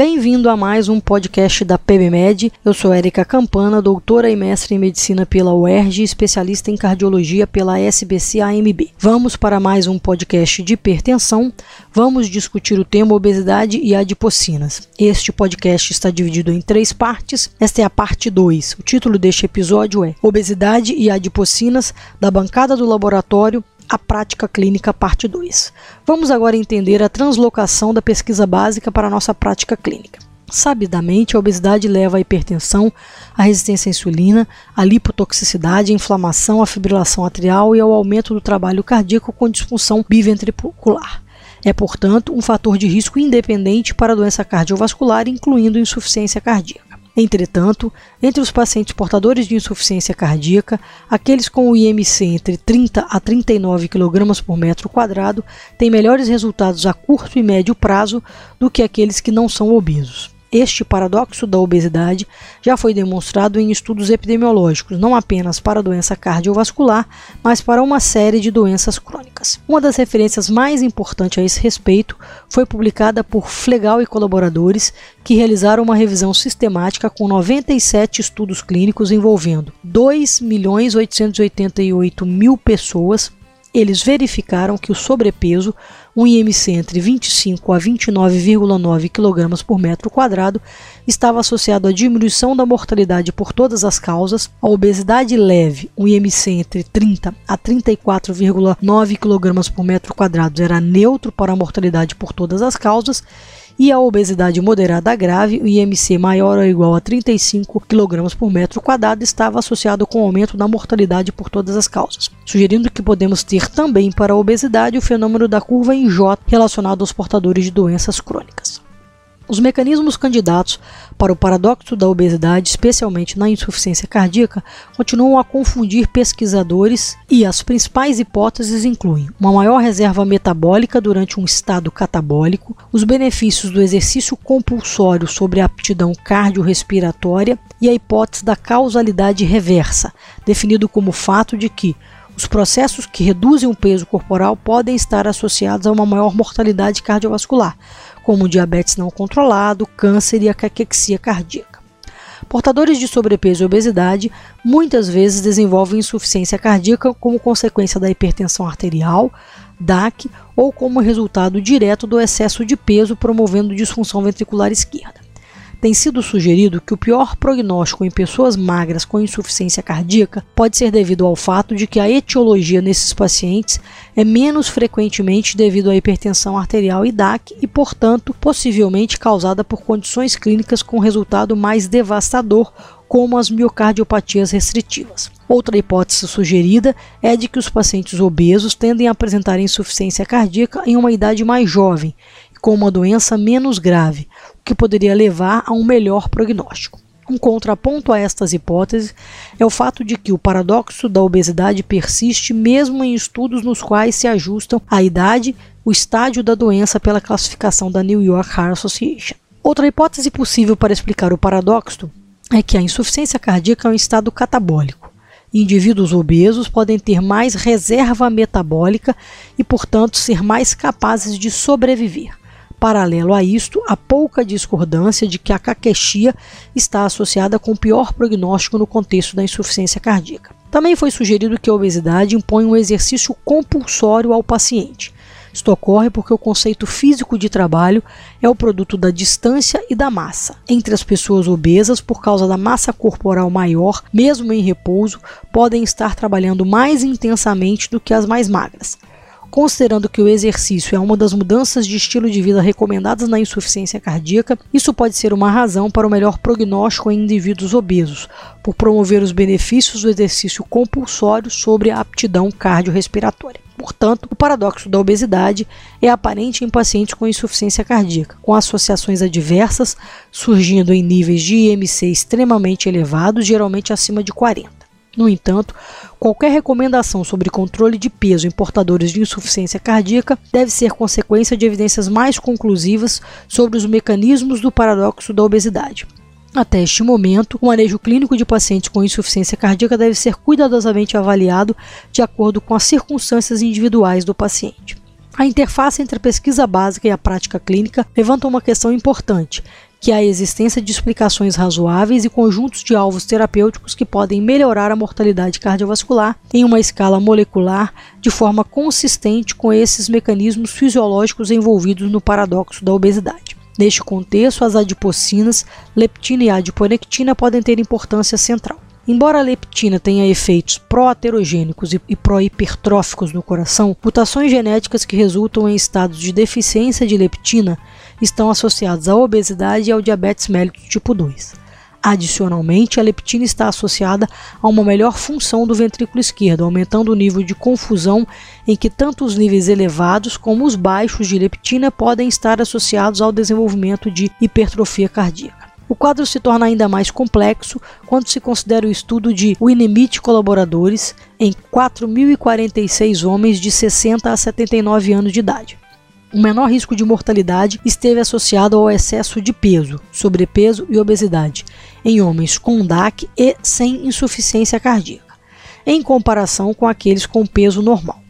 Bem-vindo a mais um podcast da PBMed. Eu sou Érica Campana, doutora e mestre em medicina pela UERJ, especialista em cardiologia pela SBC-AMB. Vamos para mais um podcast de hipertensão. Vamos discutir o tema obesidade e adipocinas. Este podcast está dividido em três partes. Esta é a parte 2. O título deste episódio é Obesidade e adipocinas da bancada do laboratório a prática clínica parte 2. Vamos agora entender a translocação da pesquisa básica para a nossa prática clínica. Sabidamente, a obesidade leva à hipertensão, à resistência à insulina, à lipotoxicidade, à inflamação, à fibrilação atrial e ao aumento do trabalho cardíaco com disfunção biventricular. É, portanto, um fator de risco independente para a doença cardiovascular, incluindo insuficiência cardíaca. Entretanto, entre os pacientes portadores de insuficiência cardíaca, aqueles com o IMC entre 30 a 39 kg por metro quadrado têm melhores resultados a curto e médio prazo do que aqueles que não são obesos. Este paradoxo da obesidade já foi demonstrado em estudos epidemiológicos, não apenas para a doença cardiovascular, mas para uma série de doenças crônicas. Uma das referências mais importantes a esse respeito foi publicada por Flegal e colaboradores, que realizaram uma revisão sistemática com 97 estudos clínicos envolvendo 2.888.000 pessoas eles verificaram que o sobrepeso, um IMC entre 25 a 29,9 kg por metro quadrado, estava associado à diminuição da mortalidade por todas as causas, a obesidade leve, um IMC entre 30 a 34,9 kg por metro quadrado, era neutro para a mortalidade por todas as causas, e a obesidade moderada grave, o IMC maior ou igual a 35 kg por metro quadrado, estava associado com o aumento da mortalidade por todas as causas, sugerindo que podemos ter também para a obesidade o fenômeno da curva em J relacionado aos portadores de doenças crônicas. Os mecanismos candidatos para o paradoxo da obesidade, especialmente na insuficiência cardíaca, continuam a confundir pesquisadores e as principais hipóteses incluem uma maior reserva metabólica durante um estado catabólico, os benefícios do exercício compulsório sobre a aptidão cardiorrespiratória e a hipótese da causalidade reversa, definido como o fato de que os processos que reduzem o peso corporal podem estar associados a uma maior mortalidade cardiovascular, como diabetes não controlado, câncer e a caquexia cardíaca. Portadores de sobrepeso e obesidade muitas vezes desenvolvem insuficiência cardíaca como consequência da hipertensão arterial, DAC ou como resultado direto do excesso de peso promovendo disfunção ventricular esquerda tem sido sugerido que o pior prognóstico em pessoas magras com insuficiência cardíaca pode ser devido ao fato de que a etiologia nesses pacientes é menos frequentemente devido à hipertensão arterial e DAC e, portanto, possivelmente causada por condições clínicas com resultado mais devastador como as miocardiopatias restritivas. Outra hipótese sugerida é de que os pacientes obesos tendem a apresentar insuficiência cardíaca em uma idade mais jovem com uma doença menos grave, o que poderia levar a um melhor prognóstico. Um contraponto a estas hipóteses é o fato de que o paradoxo da obesidade persiste mesmo em estudos nos quais se ajustam a idade, o estágio da doença pela classificação da New York Heart Association. Outra hipótese possível para explicar o paradoxo é que a insuficiência cardíaca é um estado catabólico. Indivíduos obesos podem ter mais reserva metabólica e, portanto, ser mais capazes de sobreviver. Paralelo a isto, há pouca discordância de que a caquexia está associada com pior prognóstico no contexto da insuficiência cardíaca. Também foi sugerido que a obesidade impõe um exercício compulsório ao paciente. Isto ocorre porque o conceito físico de trabalho é o produto da distância e da massa. Entre as pessoas obesas, por causa da massa corporal maior, mesmo em repouso, podem estar trabalhando mais intensamente do que as mais magras. Considerando que o exercício é uma das mudanças de estilo de vida recomendadas na insuficiência cardíaca, isso pode ser uma razão para o melhor prognóstico em indivíduos obesos, por promover os benefícios do exercício compulsório sobre a aptidão cardiorrespiratória. Portanto, o paradoxo da obesidade é aparente em pacientes com insuficiência cardíaca, com associações adversas surgindo em níveis de IMC extremamente elevados, geralmente acima de 40. No entanto, qualquer recomendação sobre controle de peso em portadores de insuficiência cardíaca deve ser consequência de evidências mais conclusivas sobre os mecanismos do paradoxo da obesidade. Até este momento, o manejo clínico de pacientes com insuficiência cardíaca deve ser cuidadosamente avaliado de acordo com as circunstâncias individuais do paciente. A interface entre a pesquisa básica e a prática clínica levanta uma questão importante, que a existência de explicações razoáveis e conjuntos de alvos terapêuticos que podem melhorar a mortalidade cardiovascular em uma escala molecular de forma consistente com esses mecanismos fisiológicos envolvidos no paradoxo da obesidade. Neste contexto, as adipocinas, leptina e adiponectina podem ter importância central. Embora a leptina tenha efeitos pró-aterogênicos e pró-hipertróficos no coração, mutações genéticas que resultam em estados de deficiência de leptina estão associados à obesidade e ao diabetes mellitus tipo 2. Adicionalmente, a leptina está associada a uma melhor função do ventrículo esquerdo, aumentando o nível de confusão em que tanto os níveis elevados como os baixos de leptina podem estar associados ao desenvolvimento de hipertrofia cardíaca. O quadro se torna ainda mais complexo quando se considera o estudo de e colaboradores em 4.046 homens de 60 a 79 anos de idade. O menor risco de mortalidade esteve associado ao excesso de peso, sobrepeso e obesidade em homens com DAC e sem insuficiência cardíaca, em comparação com aqueles com peso normal.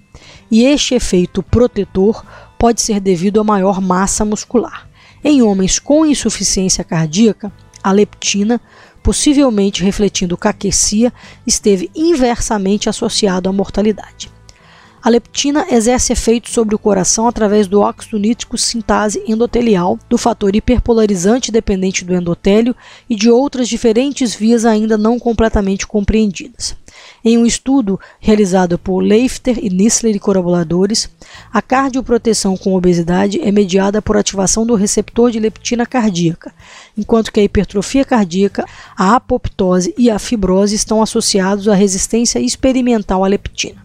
E este efeito protetor pode ser devido a maior massa muscular. Em homens com insuficiência cardíaca, a leptina, possivelmente refletindo caquecia, esteve inversamente associado à mortalidade. A leptina exerce efeito sobre o coração através do óxido nítrico sintase endotelial, do fator hiperpolarizante dependente do endotélio e de outras diferentes vias ainda não completamente compreendidas. Em um estudo realizado por Leifter e Nissler e colaboradores, a cardioproteção com obesidade é mediada por ativação do receptor de leptina cardíaca, enquanto que a hipertrofia cardíaca, a apoptose e a fibrose estão associados à resistência experimental à leptina.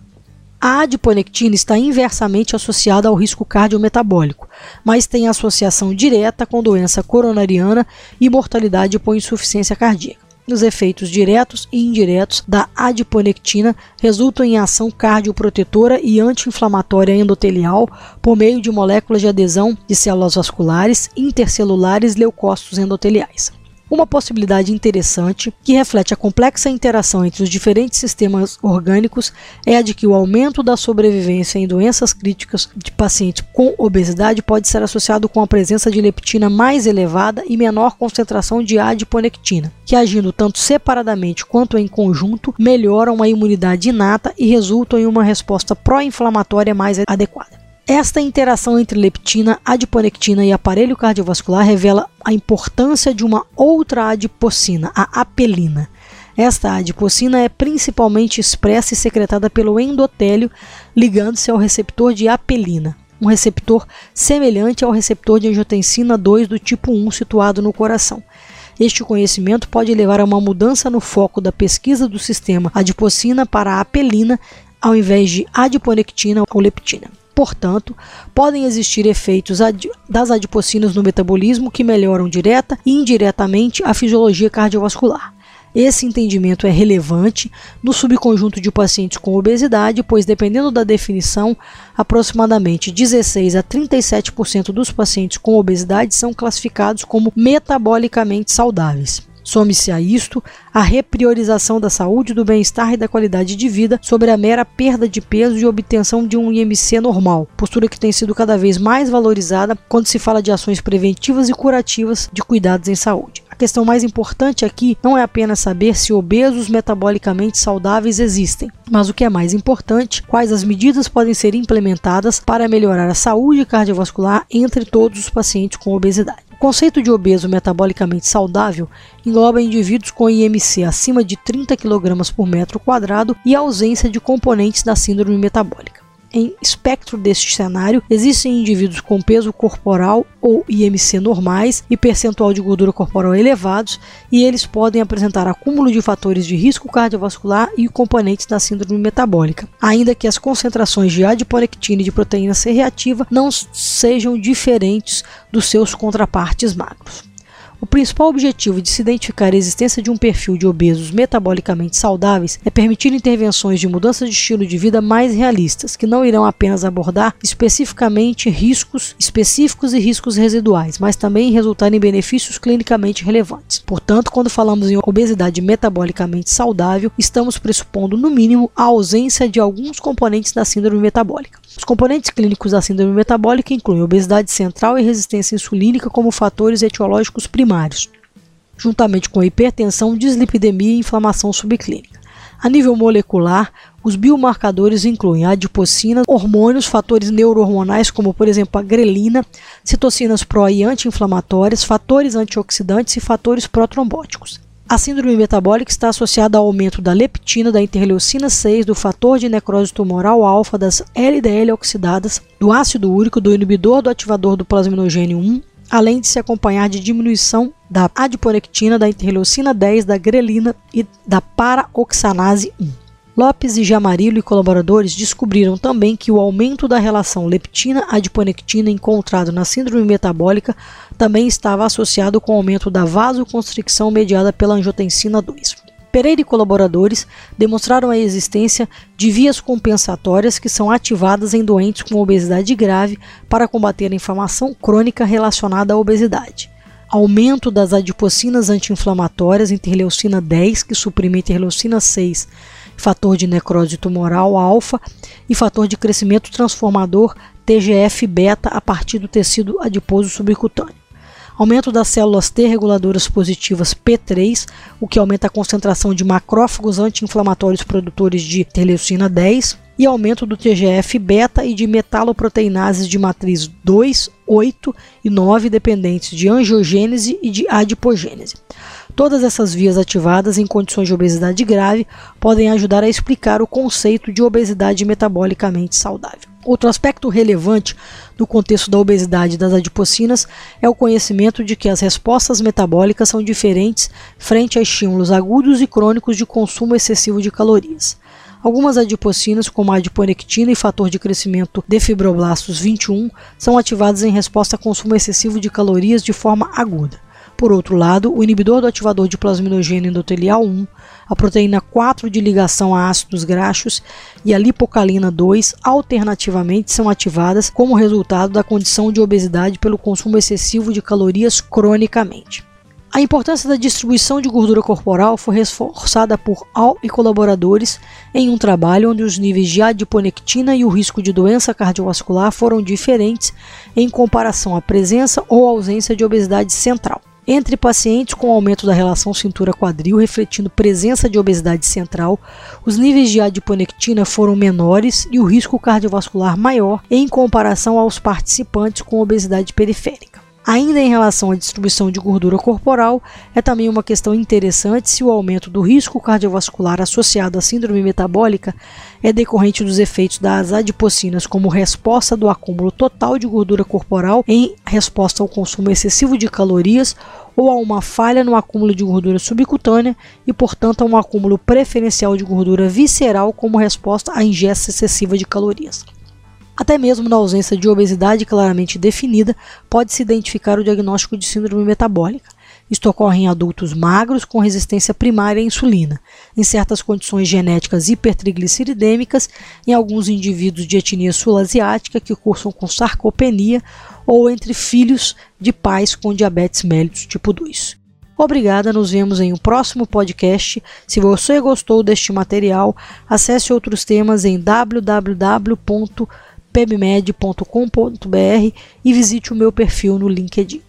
A adiponectina está inversamente associada ao risco cardiometabólico, mas tem associação direta com doença coronariana e mortalidade por insuficiência cardíaca. Os efeitos diretos e indiretos da adiponectina resultam em ação cardioprotetora e anti-inflamatória endotelial por meio de moléculas de adesão de células vasculares, intercelulares leucócitos endoteliais. Uma possibilidade interessante, que reflete a complexa interação entre os diferentes sistemas orgânicos, é a de que o aumento da sobrevivência em doenças críticas de pacientes com obesidade pode ser associado com a presença de leptina mais elevada e menor concentração de adiponectina, que agindo tanto separadamente quanto em conjunto, melhoram a imunidade inata e resultam em uma resposta pró-inflamatória mais adequada. Esta interação entre leptina, adiponectina e aparelho cardiovascular revela a importância de uma outra adipocina, a apelina. Esta adipocina é principalmente expressa e secretada pelo endotélio, ligando-se ao receptor de apelina, um receptor semelhante ao receptor de angiotensina 2 do tipo 1 situado no coração. Este conhecimento pode levar a uma mudança no foco da pesquisa do sistema adipocina para a apelina, ao invés de adiponectina ou leptina. Portanto, podem existir efeitos das adipocinas no metabolismo que melhoram direta e indiretamente a fisiologia cardiovascular. Esse entendimento é relevante no subconjunto de pacientes com obesidade, pois, dependendo da definição, aproximadamente 16 a 37% dos pacientes com obesidade são classificados como metabolicamente saudáveis. Some-se a isto a repriorização da saúde, do bem-estar e da qualidade de vida sobre a mera perda de peso e obtenção de um IMC normal, postura que tem sido cada vez mais valorizada quando se fala de ações preventivas e curativas de cuidados em saúde. A questão mais importante aqui não é apenas saber se obesos metabolicamente saudáveis existem, mas o que é mais importante, quais as medidas podem ser implementadas para melhorar a saúde cardiovascular entre todos os pacientes com obesidade. O conceito de obeso metabolicamente saudável engloba indivíduos com IMC acima de 30 kg por metro quadrado e ausência de componentes da síndrome metabólica em espectro deste cenário, existem indivíduos com peso corporal ou IMC normais e percentual de gordura corporal elevados, e eles podem apresentar acúmulo de fatores de risco cardiovascular e componentes da síndrome metabólica, ainda que as concentrações de adiponectina e de proteína C reativa não sejam diferentes dos seus contrapartes magros. O principal objetivo de se identificar a existência de um perfil de obesos metabolicamente saudáveis é permitir intervenções de mudança de estilo de vida mais realistas, que não irão apenas abordar especificamente riscos específicos e riscos residuais, mas também resultar em benefícios clinicamente relevantes. Portanto, quando falamos em obesidade metabolicamente saudável, estamos pressupondo, no mínimo, a ausência de alguns componentes da síndrome metabólica. Os componentes clínicos da síndrome metabólica incluem obesidade central e resistência insulínica como fatores etiológicos primários juntamente com hipertensão, dislipidemia e inflamação subclínica. A nível molecular, os biomarcadores incluem adipocina, hormônios, fatores neurohormonais como, por exemplo, a grelina, citocinas pró e anti-inflamatórias, fatores antioxidantes e fatores protrombóticos. A síndrome metabólica está associada ao aumento da leptina, da interleucina 6, do fator de necrose tumoral alfa, das LDL oxidadas, do ácido úrico, do inibidor do ativador do plasminogênio 1, além de se acompanhar de diminuição da adiponectina, da interleucina 10, da grelina e da paraoxanase 1. Lopes e Jamarillo e colaboradores descobriram também que o aumento da relação leptina-adiponectina encontrado na síndrome metabólica também estava associado com o aumento da vasoconstricção mediada pela angiotensina 2. Pereira e colaboradores demonstraram a existência de vias compensatórias que são ativadas em doentes com obesidade grave para combater a inflamação crônica relacionada à obesidade aumento das adipocinas anti-inflamatórias, interleucina 10, que suprime interleucina 6, fator de necrose tumoral alfa e fator de crescimento transformador TGF-beta a partir do tecido adiposo subcutâneo. Aumento das células T reguladoras positivas P3, o que aumenta a concentração de macrófagos anti-inflamatórios produtores de interleucina 10, e aumento do TGF-beta e de metaloproteinases de matriz 2, 8 e 9 dependentes de angiogênese e de adipogênese. Todas essas vias ativadas em condições de obesidade grave podem ajudar a explicar o conceito de obesidade metabolicamente saudável. Outro aspecto relevante do contexto da obesidade das adipocinas é o conhecimento de que as respostas metabólicas são diferentes frente a estímulos agudos e crônicos de consumo excessivo de calorias. Algumas adipocinas, como a adiponectina e fator de crescimento de fibroblastos 21, são ativadas em resposta a consumo excessivo de calorias de forma aguda. Por outro lado, o inibidor do ativador de plasminogênio endotelial 1, a proteína 4 de ligação a ácidos graxos e a lipocalina 2 alternativamente são ativadas como resultado da condição de obesidade pelo consumo excessivo de calorias cronicamente. A importância da distribuição de gordura corporal foi reforçada por Al e colaboradores em um trabalho onde os níveis de adiponectina e o risco de doença cardiovascular foram diferentes em comparação à presença ou ausência de obesidade central. Entre pacientes com aumento da relação cintura-quadril, refletindo presença de obesidade central, os níveis de adiponectina foram menores e o risco cardiovascular maior em comparação aos participantes com obesidade periférica. Ainda em relação à distribuição de gordura corporal, é também uma questão interessante se o aumento do risco cardiovascular associado à síndrome metabólica é decorrente dos efeitos das adipocinas como resposta do acúmulo total de gordura corporal em resposta ao consumo excessivo de calorias ou a uma falha no acúmulo de gordura subcutânea e, portanto, a um acúmulo preferencial de gordura visceral como resposta à ingesta excessiva de calorias. Até mesmo na ausência de obesidade claramente definida, pode-se identificar o diagnóstico de síndrome metabólica. Isto ocorre em adultos magros com resistência primária à insulina, em certas condições genéticas hipertrigliceridêmicas, em alguns indivíduos de etnia sul-asiática que cursam com sarcopenia ou entre filhos de pais com diabetes mellitus tipo 2. Obrigada, nos vemos em um próximo podcast. Se você gostou deste material, acesse outros temas em www pebmed.com.br e visite o meu perfil no LinkedIn.